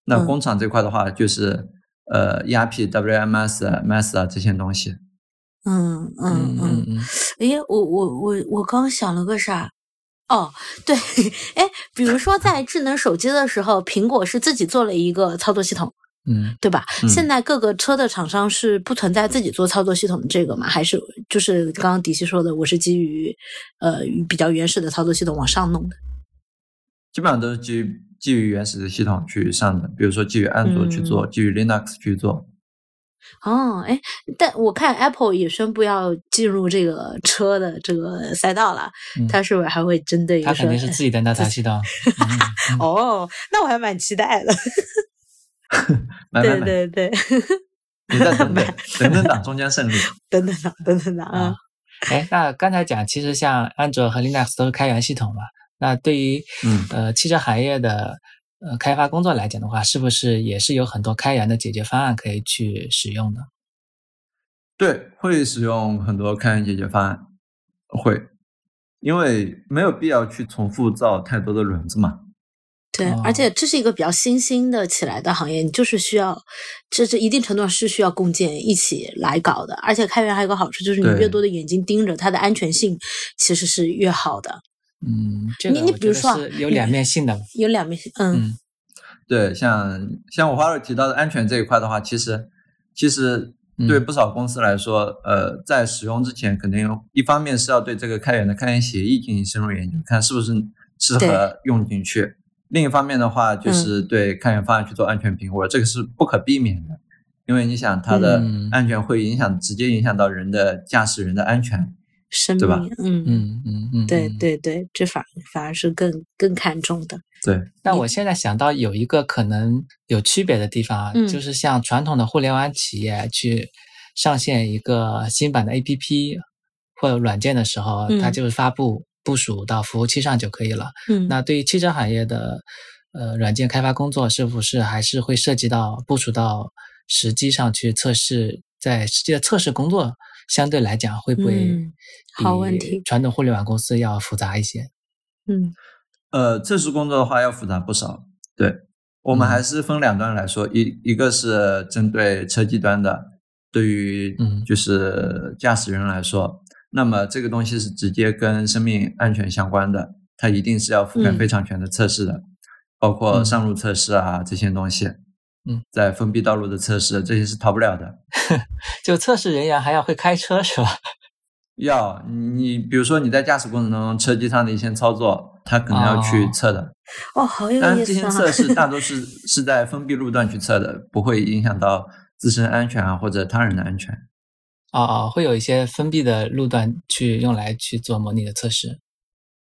那工厂这块的话，就是呃 ERP、WMS、MES 啊这些东西。嗯嗯嗯嗯。哎，我我我我刚想了个啥？哦，对，哎，比如说在智能手机的时候，苹果是自己做了一个操作系统。嗯，对吧？现在各个车的厂商是不存在自己做操作系统的这个嘛？还是就是刚刚迪西说的，我是基于呃比较原始的操作系统往上弄的？基本上都是基于基于原始的系统去上的，比如说基于安卓去做，基于 Linux 去做。哦，哎，但我看 Apple 也宣布要进入这个车的这个赛道了，它是不是还会针对？它肯定是自己的那套系统。哦，那我还蛮期待的。对对对，等等等等党终将胜利，等等党等等党啊！哎，那刚才讲，其实像安卓和 Linux 都是开源系统嘛。那对于嗯呃汽车行业的呃开发工作来讲的话，是不是也是有很多开源的解决方案可以去使用的？对，会使用很多开源解决方案，会，因为没有必要去重复造太多的轮子嘛。对，而且这是一个比较新兴的起来的行业，你就是需要，这这一定程度上是需要共建一起来搞的。而且开源还有个好处，就是你越多的眼睛盯着它的安全性，其实是越好的。嗯，你你比如说有两面性的，有两面性，嗯，对，像像我花儿提到的安全这一块的话，其实其实对不少公司来说，呃，在使用之前，肯定一方面是要对这个开源的开源协议进行深入研究，看是不是适合用进去。另一方面的话，就是对开源方案去做安全评估，这个是不可避免的，因为你想它的安全会影响直接影响到人的驾驶人的安全，生对吧？嗯嗯嗯嗯，对对对，这反反而是更更看重的。对，但我现在想到有一个可能有区别的地方啊，就是像传统的互联网企业去上线一个新版的 APP 或者软件的时候，它就是发布。部署到服务器上就可以了。嗯，那对于汽车行业的呃软件开发工作，是不是还是会涉及到部署到实际上去测试？在实际的测试工作相对来讲，会不会好问题？传统互联网公司要复杂一些？嗯，呃，测试工作的话要复杂不少。对我们还是分两端来说，一一个是针对车机端的，对于就是驾驶人来说。那么这个东西是直接跟生命安全相关的，它一定是要覆盖非常全的测试的，包括上路测试啊这些东西。嗯，在封闭道路的测试，这些是逃不了的。就测试人员还要会开车是吧？要你比如说你在驾驶过程当中车机上的一些操作，他可能要去测的。哦，好有意思啊！但这些测试大多 是是在封闭路段去测的，不会影响到自身安全啊或者他人的安全。哦哦，会有一些封闭的路段去用来去做模拟的测试。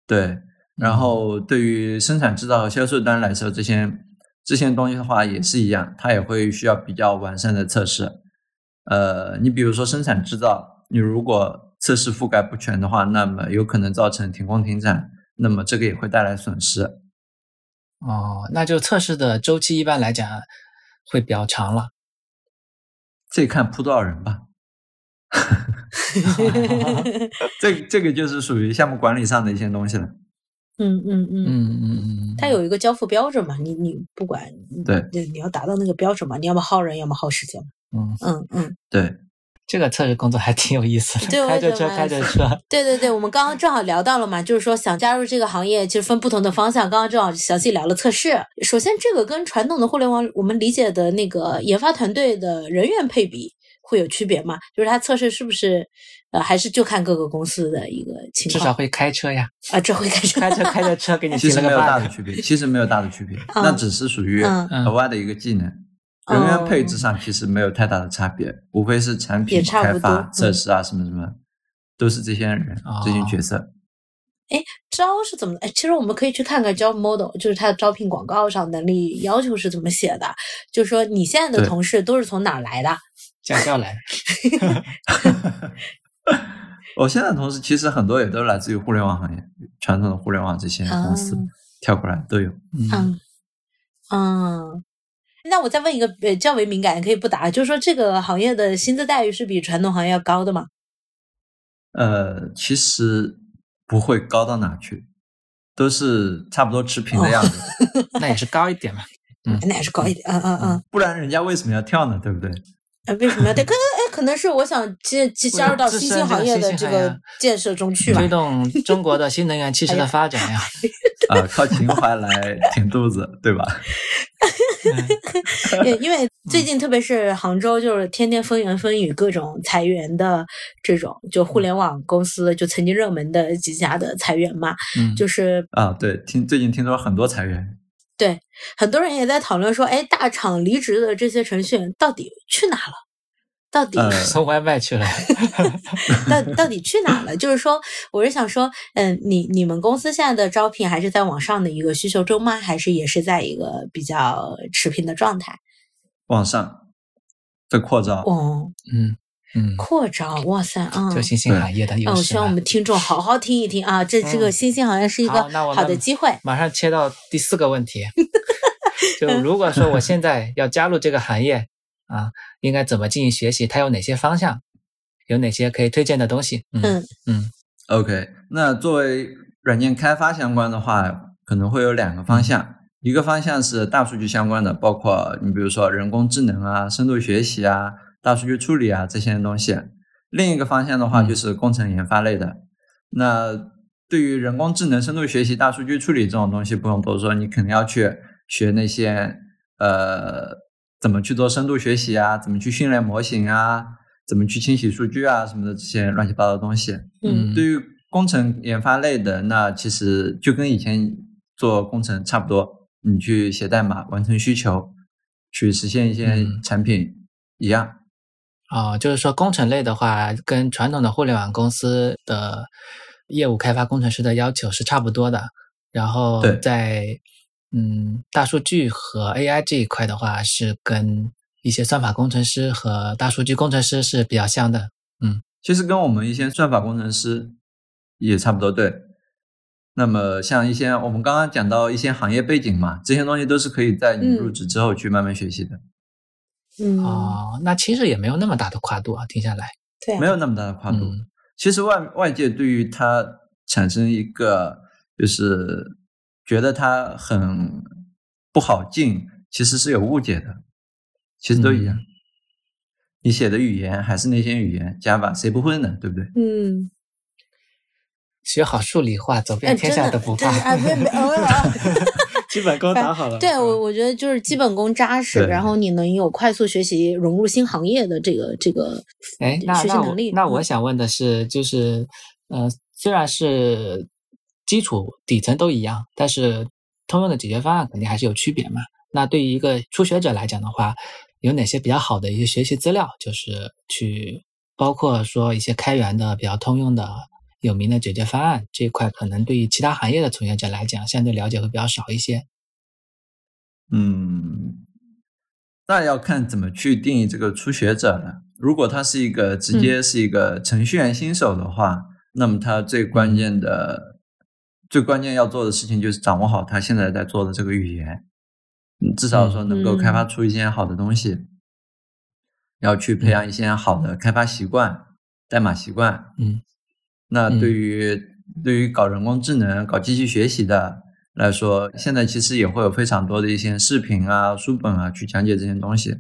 对，然后对于生产制造和销售端来说，这些这些东西的话也是一样，它也会需要比较完善的测试。呃，你比如说生产制造，你如果测试覆盖不全的话，那么有可能造成停工停产，那么这个也会带来损失。哦，那就测试的周期一般来讲会比较长了。这看铺多少人吧。这这个就是属于项目管理上的一些东西了。嗯嗯嗯嗯嗯嗯，它有一个交付标准嘛，你你不管对，你要达到那个标准嘛，你要么耗人，要么耗时间嘛。嗯嗯嗯，对，这个测试工作还挺有意思的，开着车开着车。对对对，我们刚刚正好聊到了嘛，就是说想加入这个行业，其实分不同的方向。刚刚正好详细聊了测试。首先，这个跟传统的互联网我们理解的那个研发团队的人员配比。会有区别吗？就是它测试是不是呃，还是就看各个公司的一个情况？至少会开车呀。啊，这会开车，开车开着车给你其实没有大的区别，其实没有大的区别，那只是属于额外的一个技能。人员配置上其实没有太大的差别，无非是产品开发、测试啊什么什么，都是这些人这些角色。哎，招是怎么？哎，其实我们可以去看看 job model，就是他的招聘广告上能力要求是怎么写的。就是说，你现在的同事都是从哪儿来的？驾校来的。我现在的同事其实很多也都是来自于互联网行业，传统的互联网这些公司跳过来都有。嗯嗯，那我再问一个呃较为敏感，可以不答，就是说这个行业的薪资待遇是比传统行业要高的吗？呃，其实。不会高到哪去，都是差不多持平的样子。那也是高一点嘛，嗯，那也是高一点，嗯嗯嗯。不然人家为什么要跳呢？对不对？啊，为什么要跳？可能是我想接接加入到新兴行业的这个建设中去吧，推动中国的新能源汽车的发展呀。啊，靠情怀来填肚子，对吧？因为最近特别是杭州，就是天天风言风语，各种裁员的这种，就互联网公司就曾经热门的几家的裁员嘛，就是啊，对，听最近听说很多裁员，对，很多人也在讨论说，哎，大厂离职的这些程序员到底去哪了？到底 送外卖去了？到到底去哪了？就是说，我是想说，嗯，你你们公司现在的招聘还是在往上的一个需求中吗？还是也是在一个比较持平的状态？往上在扩招。哦，嗯嗯，扩招，哇塞，啊，就新兴行业的。那我希望我们听众好好听一听啊，这这个新兴行业是一个好的机会。马上切到第四个问题，就如果说我现在要加入这个行业。啊，应该怎么进行学习？它有哪些方向？有哪些可以推荐的东西？嗯嗯。OK，那作为软件开发相关的话，可能会有两个方向。一个方向是大数据相关的，包括你比如说人工智能啊、深度学习啊、大数据处理啊这些东西。另一个方向的话就是工程研发类的。那对于人工智能、深度学习、大数据处理这种东西，不用多说，你肯定要去学那些呃。怎么去做深度学习啊？怎么去训练模型啊？怎么去清洗数据啊？什么的这些乱七八糟的东西。嗯，对于工程研发类的，那其实就跟以前做工程差不多，你去写代码、完成需求、去实现一些产品一样。啊，就是说工程类的话，跟传统的互联网公司的业务开发工程师的要求是差不多的。然后在嗯，大数据和 AI 这一块的话，是跟一些算法工程师和大数据工程师是比较像的。嗯，其实跟我们一些算法工程师也差不多。对，那么像一些我们刚刚讲到一些行业背景嘛，这些东西都是可以在你入职之后去慢慢学习的。嗯，哦，那其实也没有那么大的跨度啊，听下来，对，没有那么大的跨度。其实外外界对于它产生一个就是。觉得它很不好进，其实是有误解的。其实都一样，你写的语言还是那些语言，Java 谁不会呢？对不对？嗯，学好数理化，走遍天下都不怕。基本功打好了。对我，我觉得就是基本功扎实，然后你能有快速学习、融入新行业的这个这个哎，学习能力。那我想问的是，就是呃，虽然是。基础底层都一样，但是通用的解决方案肯定还是有区别嘛。那对于一个初学者来讲的话，有哪些比较好的一些学习资料？就是去包括说一些开源的、比较通用的、有名的解决方案这一块，可能对于其他行业的从业者来讲，相对了解会比较少一些。嗯，那要看怎么去定义这个初学者呢。如果他是一个直接是一个程序员新手的话，那么他最关键的。最关键要做的事情就是掌握好他现在在做的这个语言，嗯，至少说能够开发出一些好的东西，要去培养一些好的开发习惯、代码习惯。嗯，那对于对于搞人工智能、搞机器学习的来说，现在其实也会有非常多的一些视频啊、书本啊去讲解这些东西。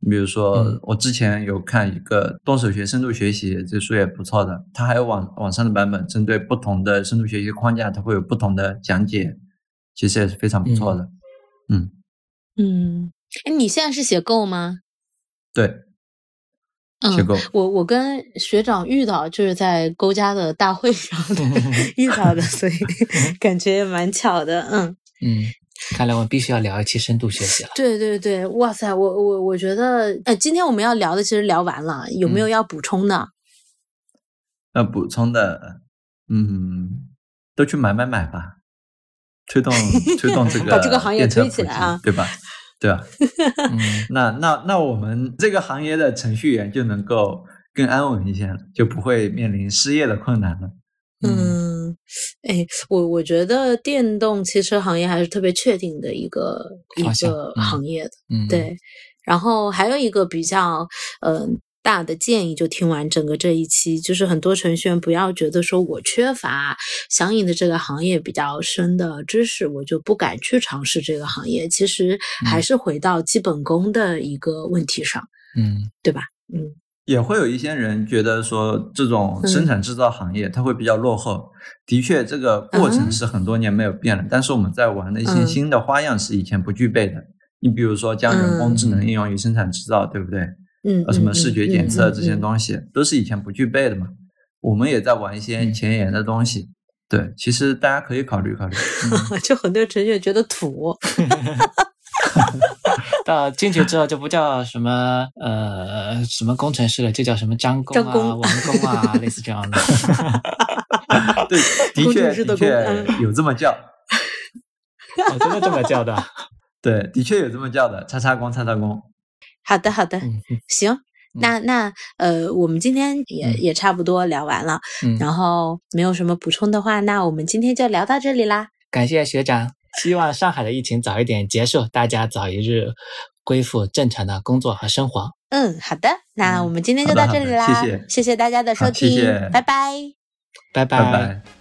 你比如说，我之前有看一个动手学深度学习，这书也不错的。它还有网网上的版本，针对不同的深度学习框架，它会有不同的讲解，其实也是非常不错的。嗯嗯，哎，你现在是写 Go 吗？对。结构。我我跟学长遇到就是在勾家的大会上 遇到的，所以 感觉也蛮巧的。嗯嗯，看来我们必须要聊一期深度学习了。对对对，哇塞，我我我觉得，呃，今天我们要聊的其实聊完了，有没有要补充的？要补充的，嗯，都去买买买吧，推动 推动这个把这个行业推起来啊，对吧？对吧？嗯 那那那我们这个行业的程序员就能够更安稳一些了，就不会面临失业的困难了。嗯，哎，我我觉得电动汽车行业还是特别确定的一个一个行业的，对。然后还有一个比较，嗯。大的建议就听完整个这一期，就是很多程序员不要觉得说我缺乏相应的这个行业比较深的知识，我就不敢去尝试这个行业。其实还是回到基本功的一个问题上，嗯，对吧？嗯，也会有一些人觉得说这种生产制造行业它会比较落后。的确，这个过程是很多年没有变了，但是我们在玩的一些新的花样是以前不具备的。你比如说将人工智能应用于生产制造，对不对？嗯，什么视觉检测这些东西都是以前不具备的嘛？我们也在玩一些前沿的东西。对，其实大家可以考虑考虑。就很多程序员觉得土，到进去之后就不叫什么呃什么工程师了，就叫什么张工啊、王工啊，类似这样的。对，的确的确有这么叫。真的这么叫的？对，的确有这么叫的，叉叉工，叉叉工。好的，好的，行，那那呃，我们今天也也差不多聊完了，然后没有什么补充的话，那我们今天就聊到这里啦。感谢学长，希望上海的疫情早一点结束，大家早一日恢复正常的工作和生活。嗯，好的，那我们今天就到这里啦，谢谢，谢谢大家的收听，拜拜，拜拜。